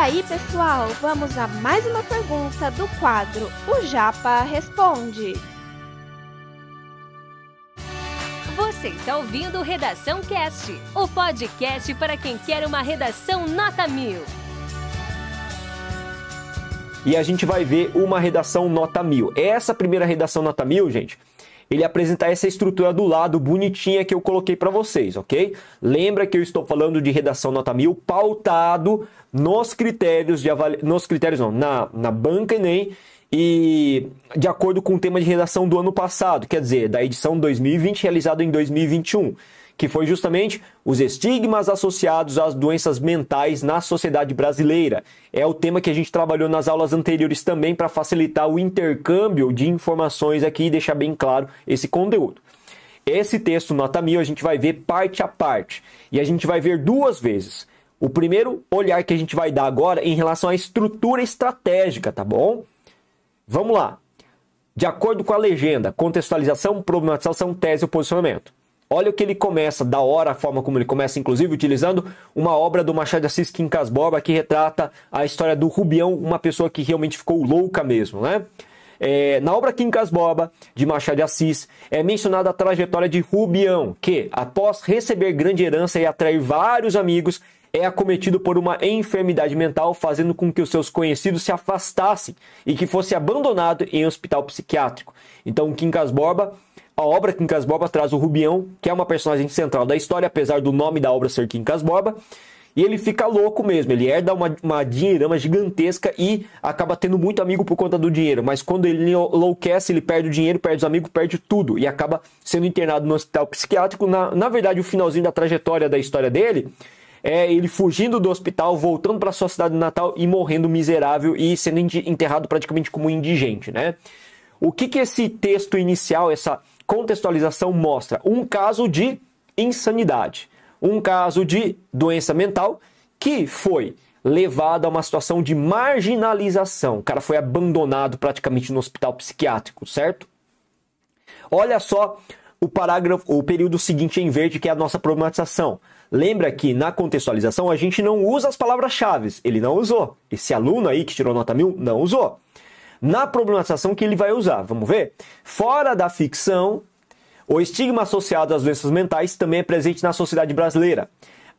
aí, pessoal, vamos a mais uma pergunta do quadro O Japa Responde. Você está ouvindo Redação Cast, o podcast para quem quer uma redação nota mil. E a gente vai ver uma redação nota mil. Essa primeira redação nota mil, gente, ele apresenta essa estrutura do lado bonitinha que eu coloquei para vocês, ok? Lembra que eu estou falando de redação nota mil pautado nos critérios de avaliação, nos critérios não, na, na banca Enem e de acordo com o tema de redação do ano passado, quer dizer, da edição 2020 realizada em 2021 que foi justamente os estigmas associados às doenças mentais na sociedade brasileira. É o tema que a gente trabalhou nas aulas anteriores também para facilitar o intercâmbio de informações aqui e deixar bem claro esse conteúdo. Esse texto, nota mil, a gente vai ver parte a parte e a gente vai ver duas vezes. O primeiro olhar que a gente vai dar agora em relação à estrutura estratégica, tá bom? Vamos lá. De acordo com a legenda, contextualização, problematização, tese e posicionamento. Olha o que ele começa, da hora a forma como ele começa, inclusive utilizando uma obra do Machado de Assis Quincas Borba que retrata a história do Rubião, uma pessoa que realmente ficou louca mesmo, né? É, na obra Quincas Borba, de Machado de Assis, é mencionada a trajetória de Rubião, que, após receber grande herança e atrair vários amigos, é acometido por uma enfermidade mental, fazendo com que os seus conhecidos se afastassem e que fosse abandonado em um hospital psiquiátrico. Então, Quincas Borba a obra Quincas Borba traz o Rubião, que é uma personagem central da história, apesar do nome da obra ser Quincas Borba. E ele fica louco mesmo, ele herda uma, uma dinheirama gigantesca e acaba tendo muito amigo por conta do dinheiro. Mas quando ele enlouquece, ele perde o dinheiro, perde os amigos, perde tudo. E acaba sendo internado no hospital psiquiátrico. Na, na verdade, o finalzinho da trajetória da história dele é ele fugindo do hospital, voltando para sua cidade natal e morrendo miserável e sendo enterrado praticamente como indigente, né? O que, que esse texto inicial, essa contextualização mostra um caso de insanidade, um caso de doença mental que foi levado a uma situação de marginalização. O cara foi abandonado praticamente no hospital psiquiátrico, certo? Olha só o parágrafo, o período seguinte em verde, que é a nossa problematização. Lembra que na contextualização a gente não usa as palavras-chave. Ele não usou. Esse aluno aí que tirou nota mil não usou na problematização que ele vai usar. Vamos ver? Fora da ficção, o estigma associado às doenças mentais também é presente na sociedade brasileira.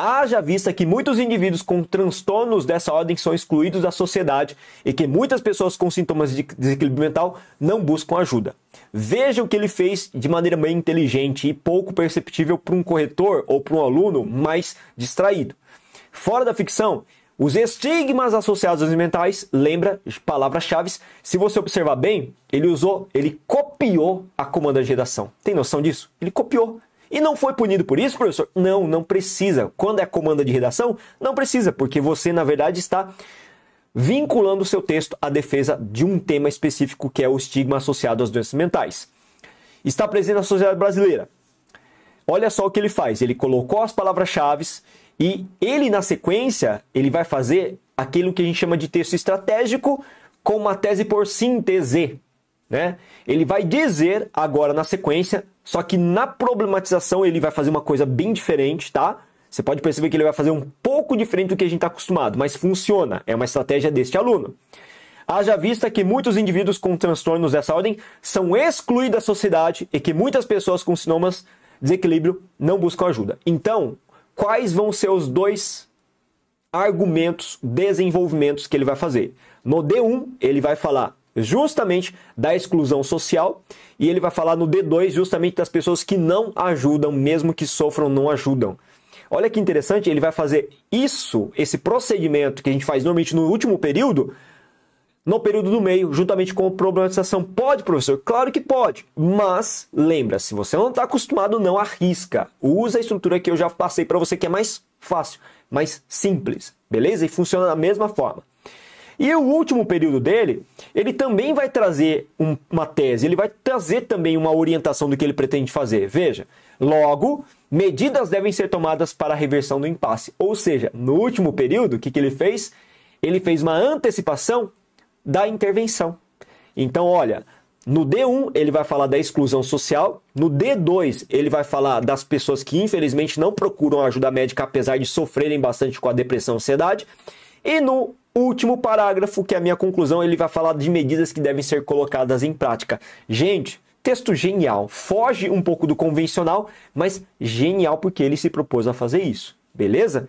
Haja vista que muitos indivíduos com transtornos dessa ordem são excluídos da sociedade e que muitas pessoas com sintomas de desequilíbrio mental não buscam ajuda. Veja o que ele fez de maneira bem inteligente e pouco perceptível para um corretor ou para um aluno mais distraído. Fora da ficção, os estigmas associados aos mentais, lembra, palavras-chave, se você observar bem, ele usou, ele copiou a comanda de redação. Tem noção disso? Ele copiou. E não foi punido por isso, professor? Não, não precisa. Quando é comanda de redação, não precisa, porque você, na verdade, está vinculando o seu texto à defesa de um tema específico que é o estigma associado às doenças mentais. Está presente na sociedade brasileira. Olha só o que ele faz. Ele colocou as palavras-chave e ele, na sequência, ele vai fazer aquilo que a gente chama de texto estratégico com uma tese por síntese. Né? Ele vai dizer agora na sequência, só que na problematização ele vai fazer uma coisa bem diferente, tá? Você pode perceber que ele vai fazer um pouco diferente do que a gente está acostumado, mas funciona. É uma estratégia deste aluno. Haja vista que muitos indivíduos com transtornos dessa ordem são excluídos da sociedade e que muitas pessoas com sintomas desequilíbrio não buscam ajuda. Então, quais vão ser os dois argumentos, desenvolvimentos que ele vai fazer. No D1, ele vai falar justamente da exclusão social e ele vai falar no D2 justamente das pessoas que não ajudam, mesmo que sofram, não ajudam. Olha que interessante, ele vai fazer isso, esse procedimento que a gente faz normalmente no último período, no período do meio, juntamente com a problematização. Pode, professor? Claro que pode. Mas lembra, se você não está acostumado, não arrisca. Usa a estrutura que eu já passei para você, que é mais fácil, mais simples, beleza? E funciona da mesma forma. E o último período dele, ele também vai trazer um, uma tese, ele vai trazer também uma orientação do que ele pretende fazer. Veja, logo, medidas devem ser tomadas para a reversão do impasse. Ou seja, no último período, o que, que ele fez? Ele fez uma antecipação da intervenção. Então, olha, no D1 ele vai falar da exclusão social, no D2 ele vai falar das pessoas que infelizmente não procuram ajuda médica apesar de sofrerem bastante com a depressão e ansiedade, e no último parágrafo, que é a minha conclusão, ele vai falar de medidas que devem ser colocadas em prática. Gente, texto genial. Foge um pouco do convencional, mas genial porque ele se propôs a fazer isso. Beleza?